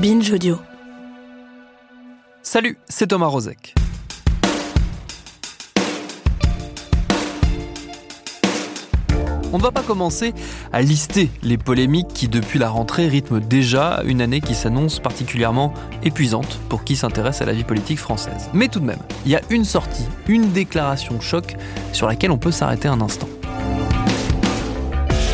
Binge Audio. Salut, c'est Thomas Rozek. On ne va pas commencer à lister les polémiques qui, depuis la rentrée, rythment déjà une année qui s'annonce particulièrement épuisante pour qui s'intéresse à la vie politique française. Mais tout de même, il y a une sortie, une déclaration choc sur laquelle on peut s'arrêter un instant.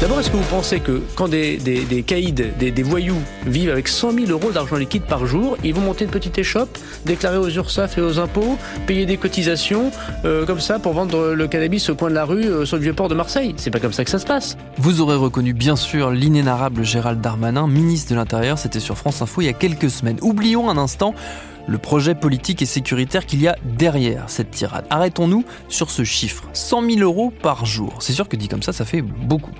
D'abord, est-ce que vous pensez que quand des, caïds, des, des voyous vivent avec 100 000 euros d'argent liquide par jour, ils vont monter une petite échoppe, déclarer aux URSAF et aux impôts, payer des cotisations, euh, comme ça, pour vendre le cannabis au coin de la rue euh, sur le vieux port de Marseille? C'est pas comme ça que ça se passe. Vous aurez reconnu bien sûr l'inénarrable Gérald Darmanin, ministre de l'Intérieur, c'était sur France Info il y a quelques semaines. Oublions un instant le projet politique et sécuritaire qu'il y a derrière cette tirade. Arrêtons-nous sur ce chiffre, 100 000 euros par jour. C'est sûr que dit comme ça, ça fait beaucoup.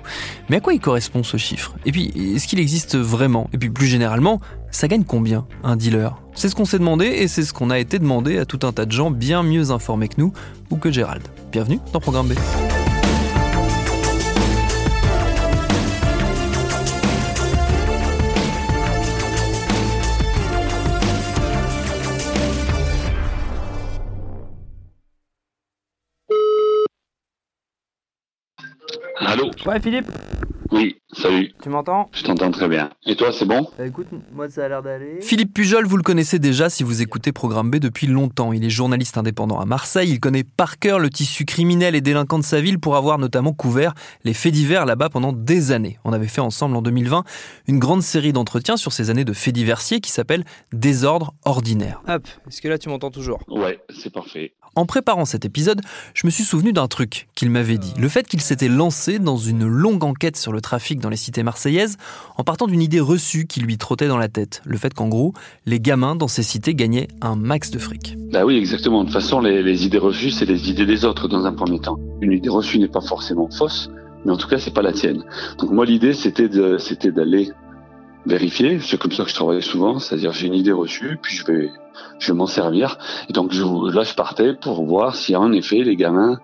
Mais à quoi il correspond ce chiffre? Et puis, est-ce qu'il existe vraiment? Et puis plus généralement, ça gagne combien un dealer? C'est ce qu'on s'est demandé et c'est ce qu'on a été demandé à tout un tas de gens bien mieux informés que nous ou que Gérald. Bienvenue dans Programme B. Ouais, Philippe, Oui, salut. tu m'entends? Je t'entends très bien. Et toi, c'est bon? Bah écoute, moi ça a l'air d'aller. Philippe Pujol, vous le connaissez déjà si vous écoutez Programme B depuis longtemps. Il est journaliste indépendant à Marseille. Il connaît par cœur le tissu criminel et délinquant de sa ville pour avoir notamment couvert les faits divers là-bas pendant des années. On avait fait ensemble en 2020 une grande série d'entretiens sur ces années de faits diversiers qui s'appelle Désordre ordinaire. Hop, est-ce que là tu m'entends toujours? Ouais, c'est parfait. En préparant cet épisode, je me suis souvenu d'un truc qu'il m'avait dit. Le fait qu'il s'était lancé dans une longue enquête sur le trafic dans les cités marseillaises en partant d'une idée reçue qui lui trottait dans la tête. Le fait qu'en gros, les gamins dans ces cités gagnaient un max de fric. Bah oui, exactement. De toute façon, les, idées reçues, c'est les idées des autres dans un premier temps. Une idée reçue n'est pas forcément fausse, mais en tout cas, c'est pas la tienne. Donc moi, l'idée, c'était d'aller vérifier. C'est comme ça que je travaillais souvent, c'est-à-dire j'ai une idée reçue, puis je vais, je vais m'en servir. Et donc je, là, je partais pour voir si en effet les gamins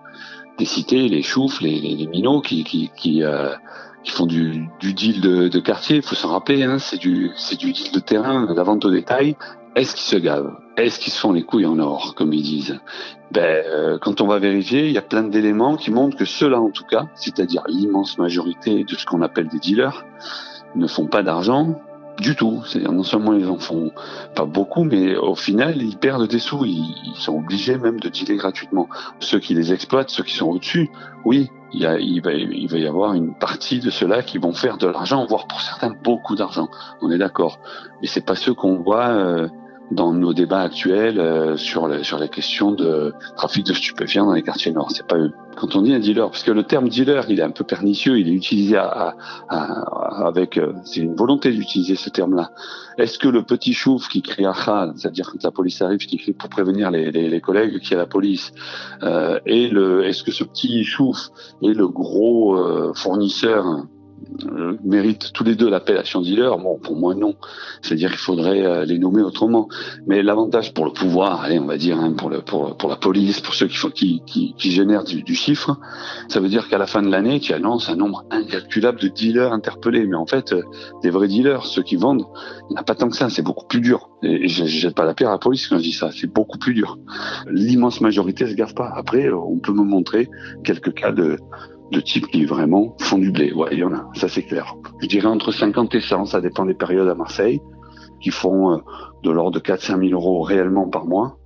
des cités, les choufs, les, minots euh, qui font du, deal de, quartier, il faut s'en rappeler, hein, c'est du, c'est du deal de terrain, de la vente au détail. Est-ce qu'ils se gavent? Est-ce qu'ils se font les couilles en or, comme ils disent? Ben, euh, quand on va vérifier, il y a plein d'éléments qui montrent que ceux-là, en tout cas, c'est-à-dire l'immense majorité de ce qu'on appelle des dealers, ne font pas d'argent du tout. C'est-à-dire non seulement ils en font pas beaucoup, mais au final ils perdent des sous. Ils, sont obligés même de dealer gratuitement. Ceux qui les exploitent, ceux qui sont au-dessus, oui, il, y a, il, va, il va y avoir une partie de ceux-là qui vont faire de l'argent, voire pour certains beaucoup d'argent. On est d'accord. Mais c'est pas ceux qu'on voit. euh, dans nos débats actuels euh, sur, la, sur la question de trafic de stupéfiants dans les quartiers nord. C'est pas eux. Quand on dit un dealer, parce que le terme dealer, il est un peu pernicieux, il est utilisé à, à, avec, euh, c'est une volonté d'utiliser ce terme-là. Est-ce que le petit chouf qui crie à c'est-à-dire quand la police arrive, qui crie pour prévenir les, les, les collègues qu'il y a la police, euh, et le, est-ce que ce petit chouf est le gros euh, fournisseur euh, mérite tous les deux l'appellation dealer Bon, pour moi non. C'est-à-dire qu'il faudrait euh, les nommer autrement. Mais l'avantage pour le pouvoir, allez, on va dire, hein, pour, la police, pour ceux qui, génèrent du, chiffre, ça veut dire qu'à la fin de l'année, tu annonces un nombre incalculable de dealers interpellés. Mais en fait, euh, des vrais dealers, ceux qui vendent, il n'y en a pas tant que ça, c'est beaucoup plus dur. Et je ne jette pas la pierre à la police quand je dis ça, c'est beaucoup plus dur. L'immense majorité se gave pas. Après, on peut me montrer quelques cas de, de types qui vraiment font du blé. Ouais, il y en a, ça c'est clair. Je dirais entre 50 et 100, ça dépend des périodes à Marseille, qui font euh, de l'ordre de 4-5 000 euros réellement par mois.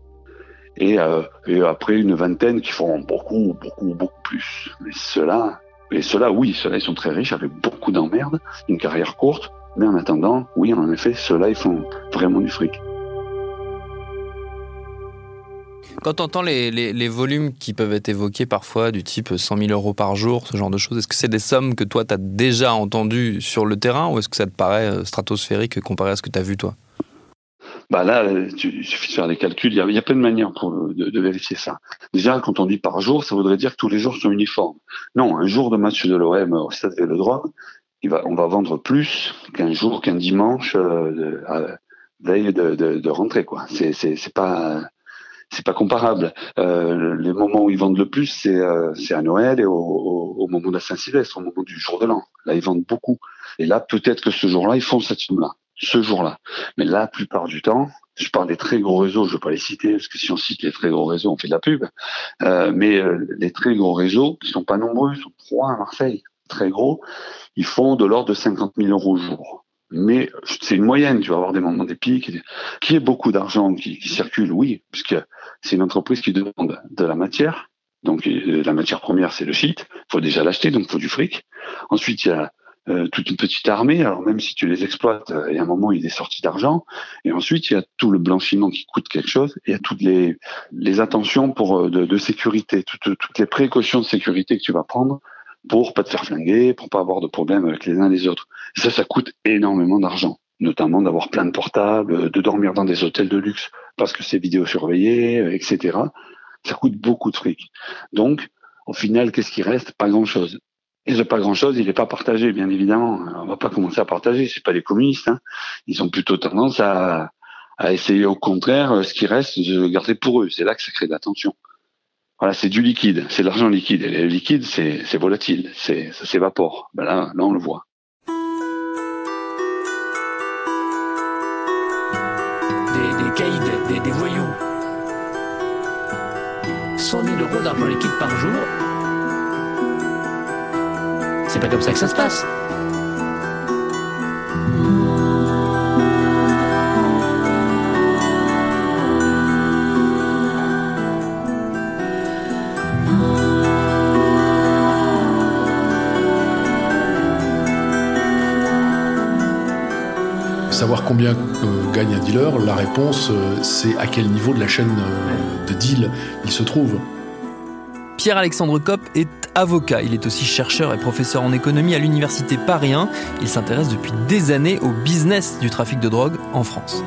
Et, euh, et après une vingtaine qui font beaucoup, beaucoup, beaucoup plus. Mais ceux-là, et ceux-là, oui, ceux-là, ils sont très riches avec beaucoup d'emmerdes, une carrière courte. Mais en attendant, oui, en effet, ceux-là, ils font vraiment du fric. Quand tu entends les, les, les, volumes qui peuvent être évoqués parfois, du type 100 000 euros par jour, ce genre de choses, est-ce que c'est des sommes que toi, tu as déjà entendues sur le terrain ou est-ce que ça te paraît euh, stratosphérique comparé à ce que tu as vu toi? Bah là, il suffit de faire des calculs. Il y a, plein de manières pour, de, vérifier ça. Déjà, quand on dit par jour, ça voudrait dire que tous les jours sont uniformes. Non, un jour de match de l'OM au Stade Vélodrome, il va, on va vendre plus qu'un jour, qu'un dimanche euh, de, rentrée. C'est pas c'est pas comparable. Euh, les moments où ils vendent le plus, c'est euh, à Noël et au, moment de la Saint-Sylvestre, au moment du jour de l'an. Là, ils vendent beaucoup. Et là, peut-être que ce jour-là, ils font cette somme-là, ce jour-là. Mais la plupart du temps, je parle des très gros réseaux, je ne veux pas les citer, parce que si on cite les très gros réseaux, on fait de la pub. Euh, mais euh, les très gros réseaux, qui sont pas nombreux, sont trois à Marseille, très gros, ils font de l'ordre de 50 000 euros au jour mais c'est une moyenne. Tu vas avoir des moments des pics. Qui est beaucoup d'argent qui, qui, circule, oui, puisque c'est une entreprise qui demande de la matière. Donc la matière première, c'est le shit. Il faut déjà l'acheter, donc il faut du fric. Ensuite, il y a euh, toute une petite armée. Alors même si tu les exploites, il y a un moment, il est sorti d'argent. Et ensuite, il y a tout le blanchiment qui coûte quelque chose. Il y a toutes les, les attentions pour de, de sécurité, toutes, toutes les précautions de sécurité que tu vas prendre pour pas te faire flinguer, pour pas avoir de problème avec les uns les autres. Et ça, ça coûte énormément d'argent, notamment d'avoir plein de portables, de dormir dans des hôtels de luxe parce que c'est vidéosurveillé, etc. Ça coûte beaucoup de fric. Donc, au final, qu'est-ce qui reste? Pas grand-chose. Et ce pas grand-chose, il n'est pas partagé, bien évidemment. On va pas commencer à partager. C'est pas les communistes. Hein. Ils ont plutôt tendance à, à essayer, au contraire, ce qui reste, de le garder pour eux. C'est là que ça crée de la tension. Voilà, c'est du liquide, c'est de l'argent liquide. Et le liquide, c'est volatile, c'est ça s'évapore. Ben là, là, on le voit. Des, des caïds, des, des, voyous. 100 000 euros d'argent liquide par jour. C'est pas comme ça que ça se passe. Savoir combien euh, gagne un dealer, la réponse, euh, c'est à quel niveau de la chaîne euh, de deal il se trouve. Pierre-Alexandre Kopp est avocat. Il est aussi chercheur et professeur en économie à l'université Paris 1. Il s'intéresse depuis des années au business du trafic de drogue en France.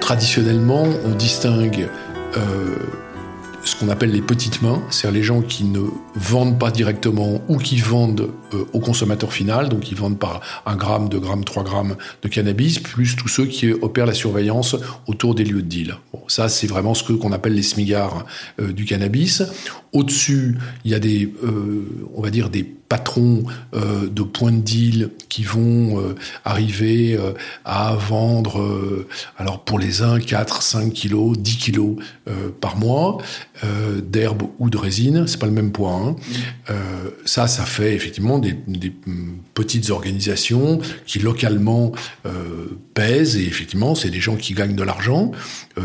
Traditionnellement, on distingue euh, ce qu'on appelle les petites mains, c'est-à-dire les gens qui ne vendent pas directement ou qui vendent euh, au consommateur final, donc qui vendent par un gramme, deux grammes, trois grammes de cannabis, plus tous ceux qui opèrent la surveillance autour des lieux de deal. Ça, c'est vraiment ce qu'on appelle les smigards euh, du cannabis. Au-dessus, il y a des, euh, on va dire, des patrons euh, de points de deal qui vont euh, arriver euh, à vendre, alors pour les uns, 4, 5 kilos, 10 kilos par mois d'herbe ou de résine. C'est pas le même poids. Hein. Mmh. ça, ça fait effectivement des, des, petites organisations qui localement pèsent et effectivement, c'est des gens qui gagnent de l'argent,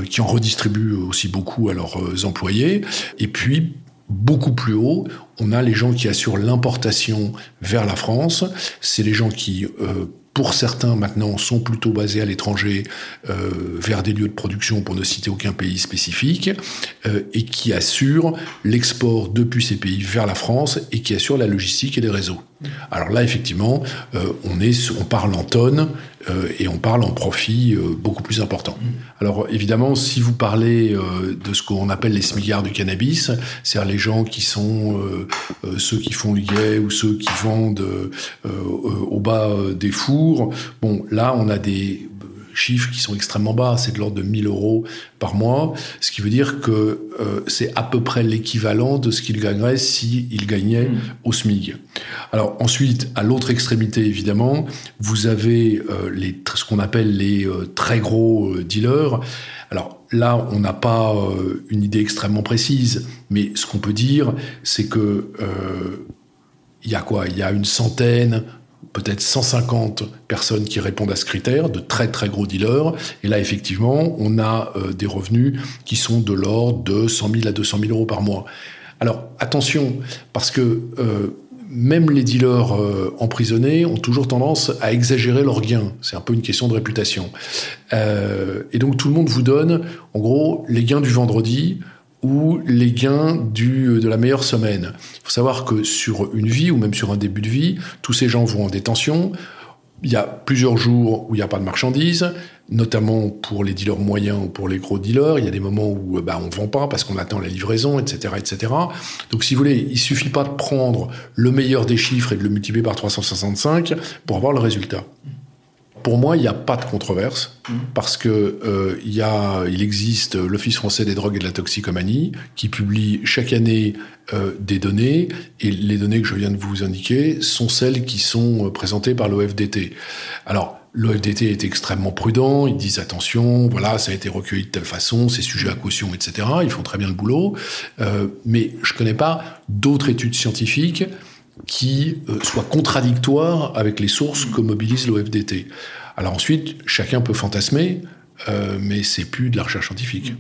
qui en redistribuent aussi beaucoup à leurs employés. Et puis, beaucoup plus haut, on a les gens qui assurent l'importation vers la France. C'est les gens qui, euh, pour certains maintenant, sont plutôt basés à l'étranger euh, vers des lieux de production, pour ne citer aucun pays spécifique, euh, et qui assurent l'export depuis ces pays vers la France et qui assurent la logistique et les réseaux. Alors là, effectivement, euh, on, est, on parle en tonnes euh, et on parle en profit euh, beaucoup plus important. Alors évidemment, si vous parlez de ce qu'on appelle les smigards du cannabis, c'est-à-dire les gens qui sont ceux qui font le guet ou ceux qui vendent au bas des fours, bon, là, on a des chiffres qui sont extrêmement bas, c'est de l'ordre de 1000 euros par mois, ce qui veut dire que euh, c'est à peu près l'équivalent de ce qu'il gagnerait s'il si gagnait mmh. au SMIG. Alors ensuite, à l'autre extrémité évidemment, vous avez euh, les, ce qu'on appelle les euh, très gros dealers. Alors là, on n'a pas une idée extrêmement précise, mais ce qu'on peut dire, c'est que il y a quoi? Il y a une centaine, peut-être 150 personnes qui répondent à ce critère, de très très gros dealers. Et là, effectivement, on a euh, des revenus qui sont de l'ordre de 100 000 à 200 000 euros par mois. Alors attention, parce que euh, même les dealers euh, emprisonnés ont toujours tendance à exagérer leurs gains. C'est un peu une question de réputation. Et donc tout le monde vous donne, en gros, les gains du vendredi ou les gains du, de la meilleure semaine. Il faut savoir que sur une vie ou même sur un début de vie, tous ces gens vont en détention. Il y a plusieurs jours où il n'y a pas de marchandises, notamment pour les dealers moyens ou pour les gros dealers. Il y a des moments où bah, on ne vend pas parce qu'on attend la livraison, etc., etc. Donc, si vous voulez, il suffit pas de prendre le meilleur des chiffres et de le multiplier par 365 pour avoir le résultat. Pour moi, il n'y a pas de controverse parce que euh, il, y a, il existe l'Office français des drogues et de la toxicomanie qui publie chaque année euh, des données et les données que je viens de vous indiquer sont celles qui sont euh, présentées par l'OFDT. Alors, L'OFDT est extrêmement prudent, ils disent attention, voilà, ça a été recueilli de telle façon, c'est sujet à caution, etc. Ils font très bien le boulot, euh, mais je connais pas d'autres études scientifiques qui euh, soient contradictoires avec les sources que mobilise l'OFDT. Alors ensuite, chacun peut fantasmer, euh, mais c'est plus de la recherche scientifique.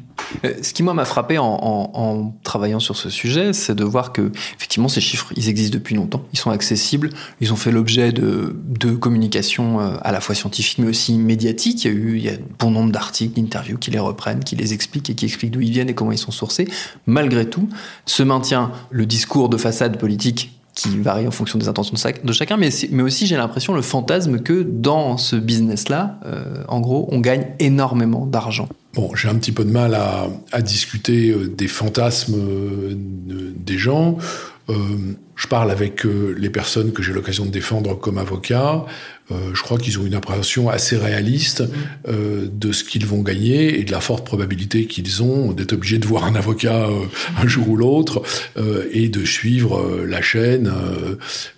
Euh, ce qui moi m'a frappé en, travaillant sur ce sujet, c'est de voir que effectivement ces chiffres, ils existent depuis longtemps, ils sont accessibles, ils ont fait l'objet de, de communication euh, à la fois scientifique mais aussi médiatique. Il y a eu il bon nombre d'articles, d'interviews qui les reprennent, qui les expliquent et qui expliquent d'où ils viennent et comment ils sont sourcés. Malgré tout, se maintient le discours de façade politique qui varie en fonction des intentions de chacun, mais, aussi j'ai l'impression le fantasme que dans ce business-là, euh, en gros, on gagne énormément d'argent. Bon, j'ai un petit peu de mal à, discuter euh, des fantasmes euh, des gens. Je parle avec les personnes que j'ai l'occasion de défendre comme avocat. Euh, je crois qu'ils ont une appréhension assez réaliste euh, de ce qu'ils vont gagner et de la forte probabilité qu'ils ont d'être obligés de voir un avocat euh, un jour ou l'autre et de suivre la chaîne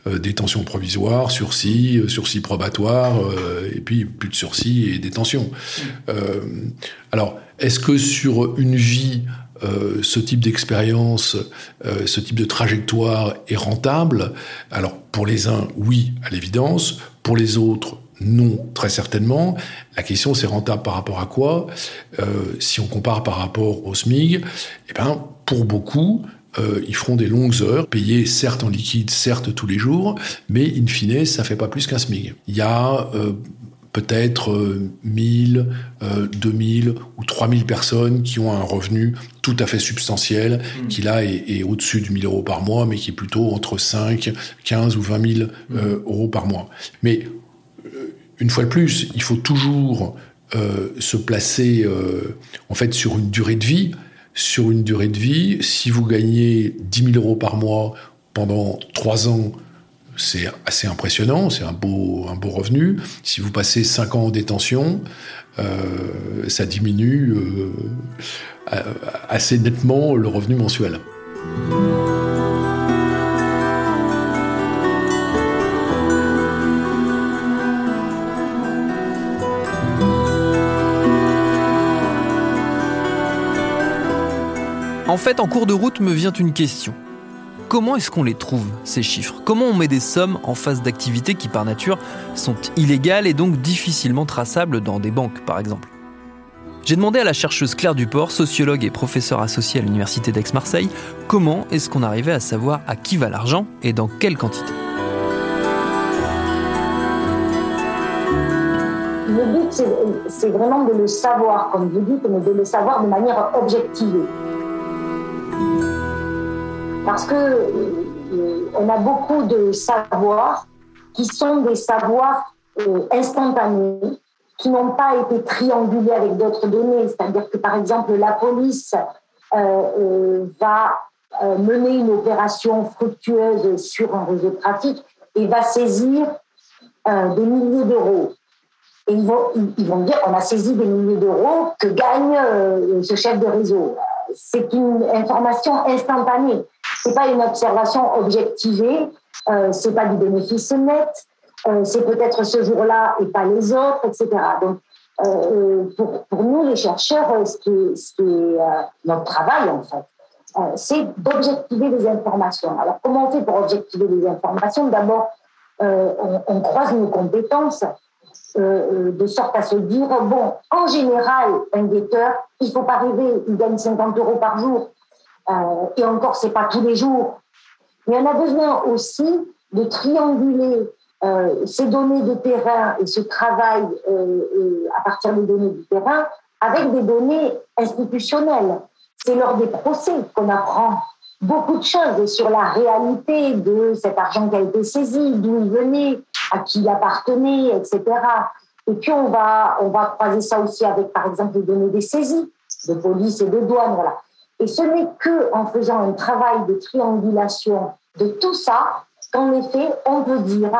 détention provisoire, sursis, sursis probatoire et puis plus de sursis et détention. alors, est-ce que sur une vie ce type d'expérience, ce type de trajectoire est rentable Alors pour les uns, oui, à l'évidence. Pour les autres, non, très certainement. La question, c'est rentable par rapport à quoi? Euh, Si on compare par rapport au SMIG, eh ben, pour beaucoup, euh, ils feront des longues heures, payés certes en liquide, certes tous les jours, mais in fine, ça fait pas plus qu'un SMIG. Il y a euh, peut-être 1000, 2000 ou 3000 personnes qui ont un revenu tout à fait substantiel, mmh. qui là est, au-dessus de 1000 euros par mois, mais qui est plutôt entre 5, 15 ou 20 000 mmh. euh, euros par mois. Mais euh, une fois de plus, il faut toujours euh, se placer en fait sur une durée de vie. Sur une durée de vie, si vous gagnez 10 000 euros par mois pendant 3 ans, c'est assez impressionnant, c'est un beau, revenu. Si vous passez 5 ans en détention, euh, ça diminue euh, assez nettement le revenu mensuel. En fait, en cours de route me vient une question. Comment est-ce qu'on les trouve, ces chiffres? Comment on met des sommes en face d'activités qui, par nature, sont illégales et donc difficilement traçables dans des banques, par exemple? J'ai demandé à la chercheuse Claire Duport, sociologue et professeure associée à l'Université d'Aix-Marseille, comment est-ce qu'on arrivait à savoir à qui va l'argent et dans quelle quantité? Le but, c'est vraiment de le savoir, comme vous dites, mais de le savoir de manière objective parce que euh, on a beaucoup de savoirs qui sont des savoirs euh, instantanés, qui n'ont pas été triangulés avec d'autres données. C'est-à-dire que, par exemple, la police euh, va mener une opération fructueuse sur un réseau de trafic et va saisir des milliers d'euros. Et ils vont, dire on a saisi des milliers d'euros que gagne ce chef de réseau? C'est une information instantanée c'est pas une observation objectivée, euh, c'est pas du bénéfice net, euh, c'est peut-être ce jour-là et pas les autres, etc. Donc, euh, pour, nous, les chercheurs, euh, ce qui est, notre travail, en fait, c'est d'objectiver les informations. Alors, comment on fait pour objectiver les informations? D'abord, on, on, croise nos compétences de sorte à se dire, bon, en général, un guetteur, il faut pas rêver, il gagne 50 euros par jour. Euh, et encore, c'est pas tous les jours. Mais on a besoin aussi de trianguler euh, ces données de terrain et ce travail euh, à partir des données du terrain avec des données institutionnelles. C'est lors des procès qu'on apprend beaucoup de choses sur la réalité de cet argent qui a été saisi, d'où il venait, à qui il appartenait, etc. Et puis on va, on va croiser ça aussi avec, par exemple, les données des saisies de police et de douane. Voilà. Et ce n'est que en faisant un travail de triangulation de tout ça qu'en effet, on peut dire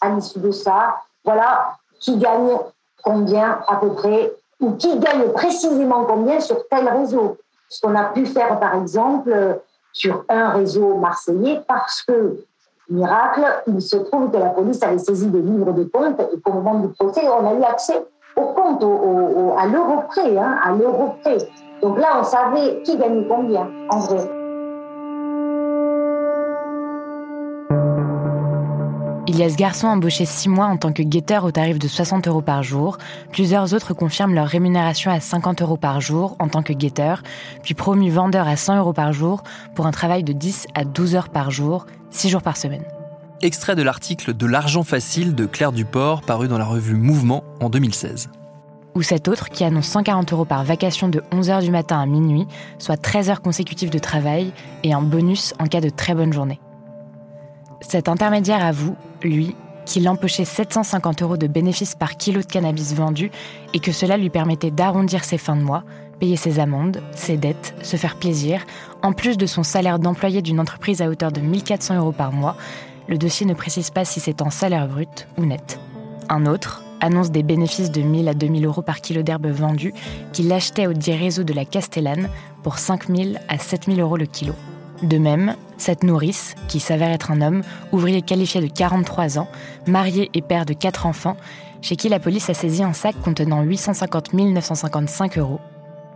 à l'issue de ça, voilà, qui gagne combien à peu près, ou qui gagne précisément combien sur tel réseau. Ce qu'on a pu faire, par exemple, sur un réseau marseillais, parce que, miracle, il se trouve que la police avait saisi des livres de compte et qu'au moment du procès, on a eu accès au compte, à l'euro près, hein, à l'euro près. Donc là, on savait qui gagnait combien, en vrai. Il y a ce garçon embauché six mois en tant que guetteur au tarif de 60 euros par jour. Plusieurs autres confirment leur rémunération à 50 euros par jour en tant que guetteur, puis promu vendeur à 100 euros par jour pour un travail de 10 à 12 heures par jour, 6 jours par semaine. Extrait de l'article De l'argent facile de Claire Duport paru dans la revue Mouvement en 2016. Ou cet autre qui annonce 140 euros par vacation de 11h du matin à minuit, soit 13 heures consécutives de travail et un bonus en cas de très bonne journée. Cet intermédiaire avoue, lui, qu'il empochait 750 euros de bénéfices par kilo de cannabis vendu et que cela lui permettait d'arrondir ses fins de mois, payer ses amendes, ses dettes, se faire plaisir, en plus de son salaire d'employé d'une entreprise à hauteur de 1400 euros par mois. Le dossier ne précise pas si c'est en salaire brut ou net. Un autre annonce des bénéfices de 1000 à 2000 euros par kilo d'herbe vendue qu'il achetait au réseau de la Castellane pour 5000 à 7000 euros le kilo. De même, cette nourrice, qui s'avère être un homme, ouvrier qualifié de 43 ans, marié et père de quatre enfants, chez qui la police a saisi un sac contenant 850 955 euros.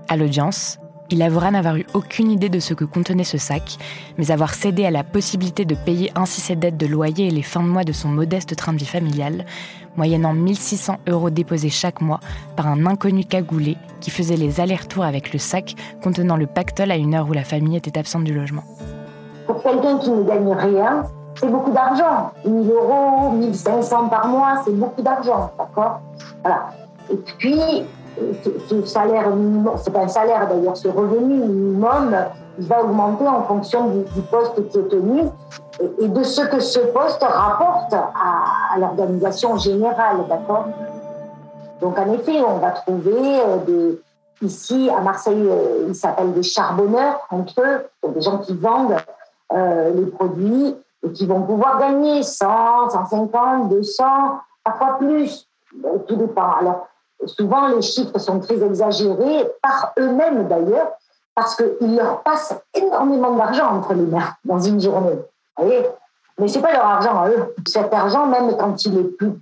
À l'audience, il avouera n'avoir eu aucune idée de ce que contenait ce sac, mais avoir cédé à la possibilité de payer ainsi ses dettes de loyer et les fins de mois de son modeste train de vie familial, moyennant 1600 euros déposés chaque mois par un inconnu cagoulé qui faisait les allers-retours avec le sac contenant le pactole à une heure où la famille était absente du logement. Pour quelqu'un qui ne gagne rien, c'est beaucoup d'argent. 1000 euros, 1500 par mois, c'est beaucoup d'argent, d'accord? Et puis, ce salaire minimum, c'est pas un salaire d'ailleurs, ce revenu minimum, il va augmenter en fonction du, poste qui est tenu et, de ce que ce poste rapporte à, l'organisation générale, d'accord? Donc en effet, on va trouver euh, ici à Marseille, euh, ils s'appellent des charbonneurs entre eux, des gens qui vendent euh, les produits et qui vont pouvoir gagner 100, 150, 200, parfois plus, tout dépend. Alors souvent les chiffres sont très exagérés par eux-mêmes d'ailleurs parce qu'il leur passe énormément d'argent entre les mains dans une journée. Vous voyez? Mais ce n'est pas leur argent eux. Cet argent, même quand il est peu,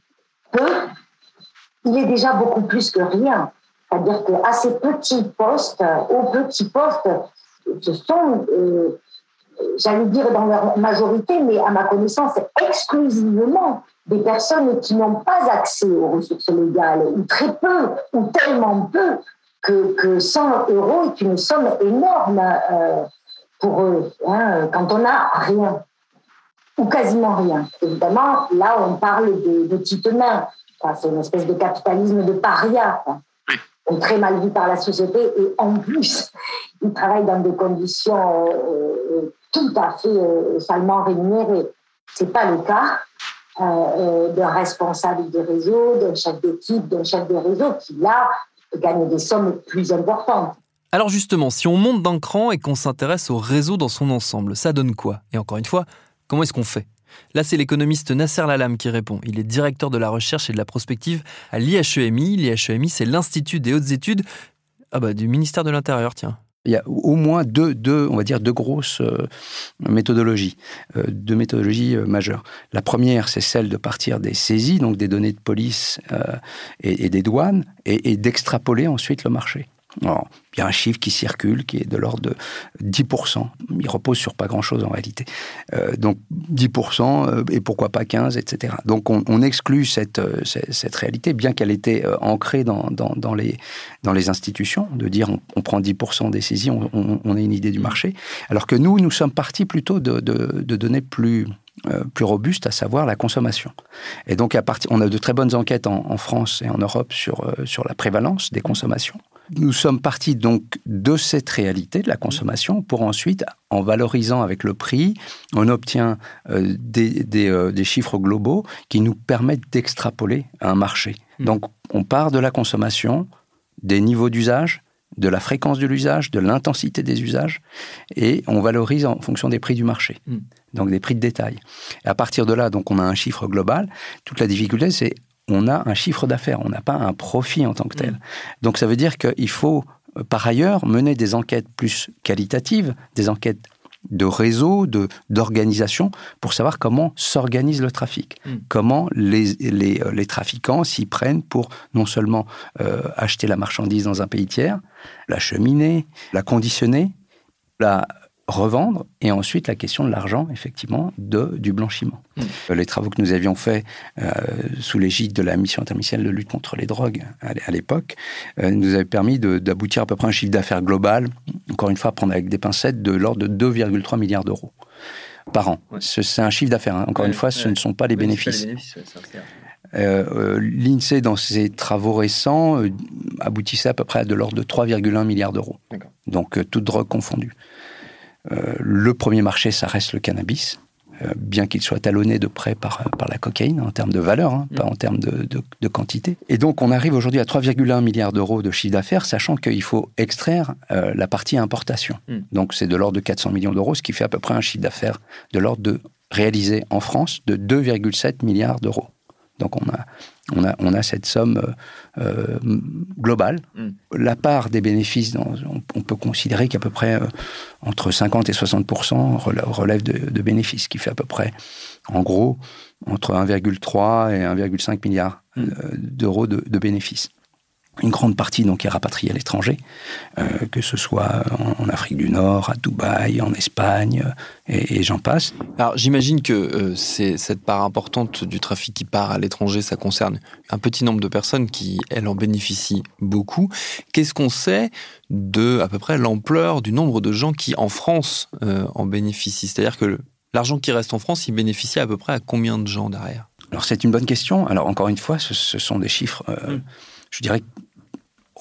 il est déjà beaucoup plus que rien. C'est-à-dire qu'à ces petits postes, aux petits postes, ce sont, euh, j'allais dire dans leur majorité, mais à ma connaissance, exclusivement des personnes qui n'ont pas accès aux ressources légales, ou très peu, ou tellement peu, que, 100 euros est une somme énorme euh, pour eux, hein, quand on n'a rien, ou quasiment rien. Évidemment, là, on parle de, petites mains. c'est une espèce de capitalisme de paria. Très mal vu par la société et en plus, ils travaillent dans des conditions euh, euh, tout à fait salement rémunérées. Ce n'est pas le cas d'un responsable de réseau, d'un chef d'équipe, d'un chef de réseau qui, là, gagne des sommes plus importantes. Alors justement, si on monte d'un cran et qu'on s'intéresse au réseau dans son ensemble, ça donne quoi? Et encore une fois, comment est-ce qu'on fait? Là, c'est l'économiste Nasser Lalam qui répond. Il est directeur de la recherche et de la prospective à l'IHEMI. L'IHEMI, c'est l'Institut des hautes études ah bah, du ministère de l'Intérieur, tiens. Il y a au moins deux, deux on va dire, deux grosses euh, méthodologies, euh, deux méthodologies euh, majeures. La première, c'est celle de partir des saisies, donc des données de police et, des douanes, et d'extrapoler ensuite le marché il y a un chiffre qui circule qui est de l'ordre de 10%. Il repose sur pas grand-chose en réalité. Euh, donc 10% euh, et pourquoi pas 15, etc. Donc on, exclut cette, euh, cette, réalité, bien qu'elle était ancrée dans, dans, les, dans les institutions, de dire on, prend 10% des saisies, on, a une idée du marché. Alors que nous, nous sommes partis plutôt de, de, données plus euh, plus robuste, à savoir la consommation. Et donc, à partir, on a de très bonnes enquêtes en, France et en Europe sur, euh, sur la prévalence des consommations. Nous sommes partis donc de cette réalité de la consommation pour ensuite, en valorisant avec le prix, on obtient euh, des, des, chiffres globaux qui nous permettent d'extrapoler un marché. Mmh. Donc, on part de la consommation, des niveaux d'usage, de la fréquence de l'usage, de l'intensité des usages, et on valorise en fonction des prix du marché, hmm. donc des prix de détail. Et à partir de là, donc on a un chiffre global. Toute la difficulté, c'est on a un chiffre d'affaires, on n'a pas un profit en tant que tel. Hmm. Donc ça veut dire qu'il faut euh, par ailleurs mener des enquêtes plus qualitatives, des enquêtes de réseau, de d'organisation, pour savoir comment s'organise le trafic, hmm. comment les, les, euh, les trafiquants s'y prennent pour non seulement euh, acheter la marchandise dans un pays tiers, la cheminer, la conditionner, la revendre, et ensuite la question de l'argent, effectivement, de, du blanchiment. Hmm. Euh, les travaux que nous avions faits euh, sous l'égide de la mission interministérielle de lutte contre les drogues à l'époque euh, nous avaient permis d'aboutir à peu près un chiffre d'affaires global, encore une fois, prendre avec des pincettes, de l'ordre de 2,3 milliards d'euros par an. C'est un chiffre d'affaires, hein. encore une fois, ce ne sont pas les bénéfices. L'INSEE, dans ses travaux récents, aboutissait à peu près à de l'ordre de 3,1 milliards d'euros. Donc, toute drogue confondue. Euh, le premier marché, ça reste le cannabis, euh, bien qu'il soit talonné de près par, par la cocaïne en termes de valeur, hein, pas en termes de, de, quantité. Et donc on arrive aujourd'hui à 3,1 milliards d'euros de chiffre d'affaires, sachant qu'il faut extraire euh, la partie importation. Hmm. Donc c'est de l'ordre de 400 millions d'euros, ce qui fait à peu près un chiffre d'affaires de l'ordre de réalisé en France de 2,7 milliards d'euros. Donc on a, on a, on a cette somme euh, euh, globale. Mm. La part des bénéfices, on, peut considérer qu'à peu près euh, entre 50 et 60% relève de, de, bénéfices, qui fait à peu près, en gros, entre 1,3 et 1,5 milliard mm. d'euros de, de bénéfices. Une grande partie donc est rapatriée à l'étranger, euh, que ce soit en, Afrique du Nord, à Dubaï, en Espagne, euh, et, j'en passe. Alors j'imagine que euh, c'est cette part importante du trafic qui part à l'étranger, ça concerne un petit nombre de personnes qui, elles, en bénéficient beaucoup. Qu'est-ce qu'on sait de à peu près l'ampleur du nombre de gens qui, en France, en bénéficient? C'est-à-dire que l'argent qui reste en France, il bénéficie à peu près à combien de gens derrière? Alors c'est une bonne question. Alors encore une fois, ce, sont des chiffres... Mmh. je dirais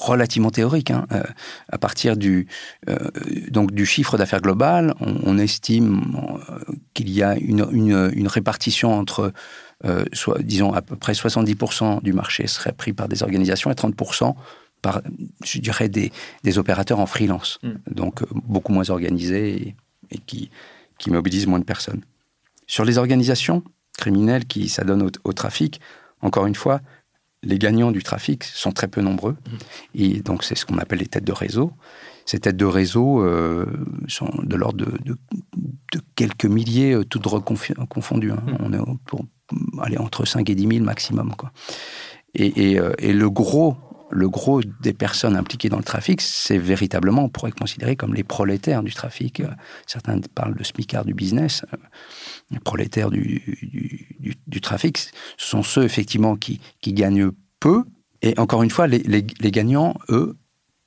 relativement théorique. Hein. Euh, à partir du, euh, donc du chiffre d'affaires global, on, estime euh, qu'il y a une, une, répartition entre, soit, disons, à peu près 70% du marché serait pris par des organisations et 30% par, je dirais, des, des opérateurs en freelance. Hmm. Donc, beaucoup moins organisés et, qui, qui mobilisent moins de personnes. Sur les organisations criminelles qui s'adonnent au trafic, encore une fois, les gagnants du trafic sont très peu nombreux. Mmh. Et donc, c'est ce qu'on appelle les têtes de réseau. Ces têtes de réseau euh, sont de l'ordre de, quelques milliers, euh, toutes confondues. Hein. Mmh. On est pour entre 5 et 10 000 maximum. Quoi. Et, euh, et, le gros le gros des personnes impliquées dans le trafic, c'est véritablement, on pourrait considérer comme les prolétaires du trafic. Certains parlent de smicards du business les prolétaires du, du, trafic, ce sont ceux effectivement qui, qui, gagnent peu. Et encore une fois, les, les, gagnants, eux,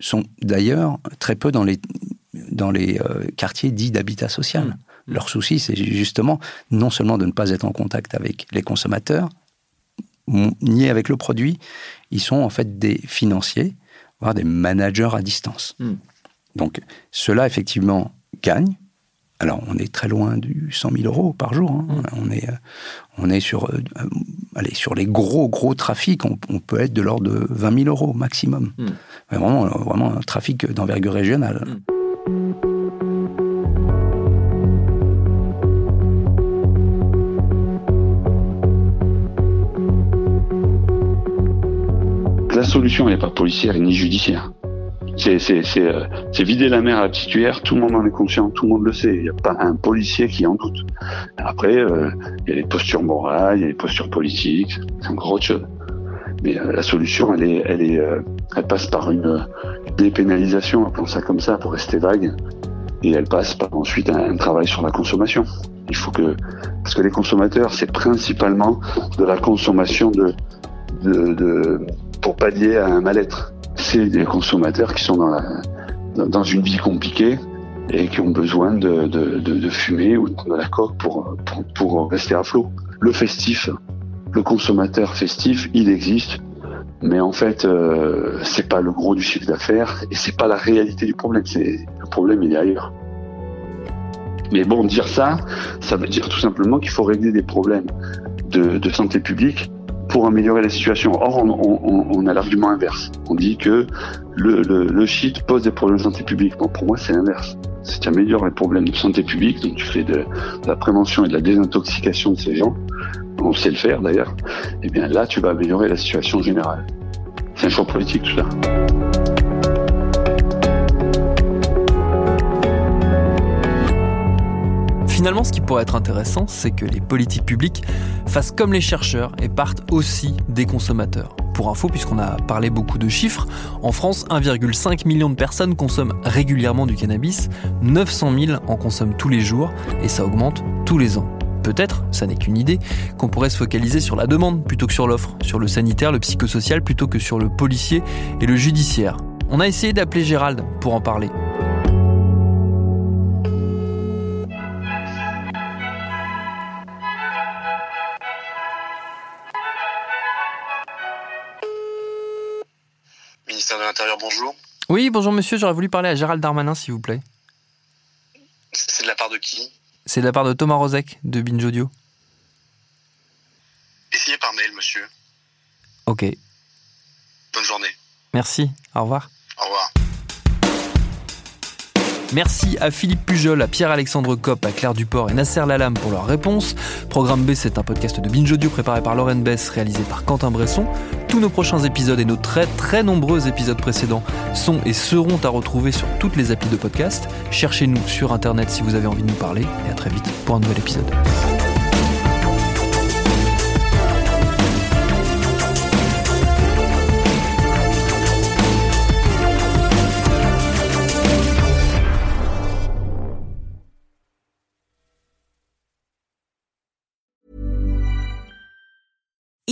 sont d'ailleurs très peu dans les, dans les euh, quartiers dits d'habitat social. Mmh. Leur souci, c'est justement non seulement de ne pas être en contact avec les consommateurs, ni avec le produit, ils sont en fait des financiers, voire des managers à distance. Mmh. Donc, ceux-là, effectivement, gagnent, alors, on est très loin du 100 000 euros par jour. Hein. Mm. On, est, euh, on est sur, euh, allez, sur les gros, gros trafics, on, peut être de l'ordre de 20 000 euros maximum. Mm. Vraiment, vraiment un trafic d'envergure régionale. Mm. La solution, n'est pas policière ni judiciaire. Euh, c'est vider la mer à la tout le monde en est conscient, tout le monde le sait. Il n'y a pas un policier qui en doute. Après, euh, il y a les postures morales, il y a les postures politiques, c'est encore autre chose. Mais euh, la solution, elle est, elle est, elle passe par une dépénalisation, appelons ça comme ça, pour rester vague, et elle passe par ensuite un, travail sur la consommation. Il faut que, parce que les consommateurs, c'est principalement de la consommation de, de, de pour pallier à un mal-être c'est des consommateurs qui sont dans, dans une vie compliquée et qui ont besoin de, de, de, fumer ou de la coque pour, pour, pour rester à flot. Le festif, le consommateur festif, il existe, mais en fait, euh, c'est pas le gros du chiffre d'affaires et c'est pas la réalité du problème. Le problème, il est ailleurs. Mais bon, dire ça, ça veut dire tout simplement qu'il faut régler des problèmes de, de santé publique pour améliorer la situation. Or, on, a l'argument inverse. On dit que le, le, shit pose des problèmes de santé publique. Bon, pour moi, c'est l'inverse. Si tu améliores les problèmes de santé publique, donc tu fais de, de, la prévention et de la désintoxication de ces gens, on sait le faire d'ailleurs, et eh bien là, tu vas améliorer la situation générale. C'est un choix politique tout ça. Finalement, ce qui pourrait être intéressant, c'est que les politiques publiques fassent comme les chercheurs et partent aussi des consommateurs. Pour info, puisqu'on a parlé beaucoup de chiffres, en France, 1,5 million de personnes consomment régulièrement du cannabis, 900 000 en consomment tous les jours, et ça augmente tous les ans. Peut-être, ça n'est qu'une idée, qu'on pourrait se focaliser sur la demande plutôt que sur l'offre, sur le sanitaire, le psychosocial plutôt que sur le policier et le judiciaire. On a essayé d'appeler Gérald pour en parler. Oui, bonjour monsieur, j'aurais voulu parler à Gérald Darmanin, s'il vous plaît. C'est de la part de qui? C'est de la part de Thomas Rozek, de Binge Audio. Essayez par mail, monsieur. Ok, Bonne journée. merci, au revoir. Au revoir. Merci à Philippe Pujol, à Pierre-Alexandre Kopp, à Claire Duport et Nasser Lalam pour leurs réponses. Programme B, c'est un podcast de Binge Audio préparé par Lauren Bess, réalisé par Quentin Bresson. Tous nos prochains épisodes et nos très très nombreux épisodes précédents sont et seront à retrouver sur toutes les applis de podcast. Cherchez-nous sur internet si vous avez envie de nous parler et à très vite pour un nouvel épisode.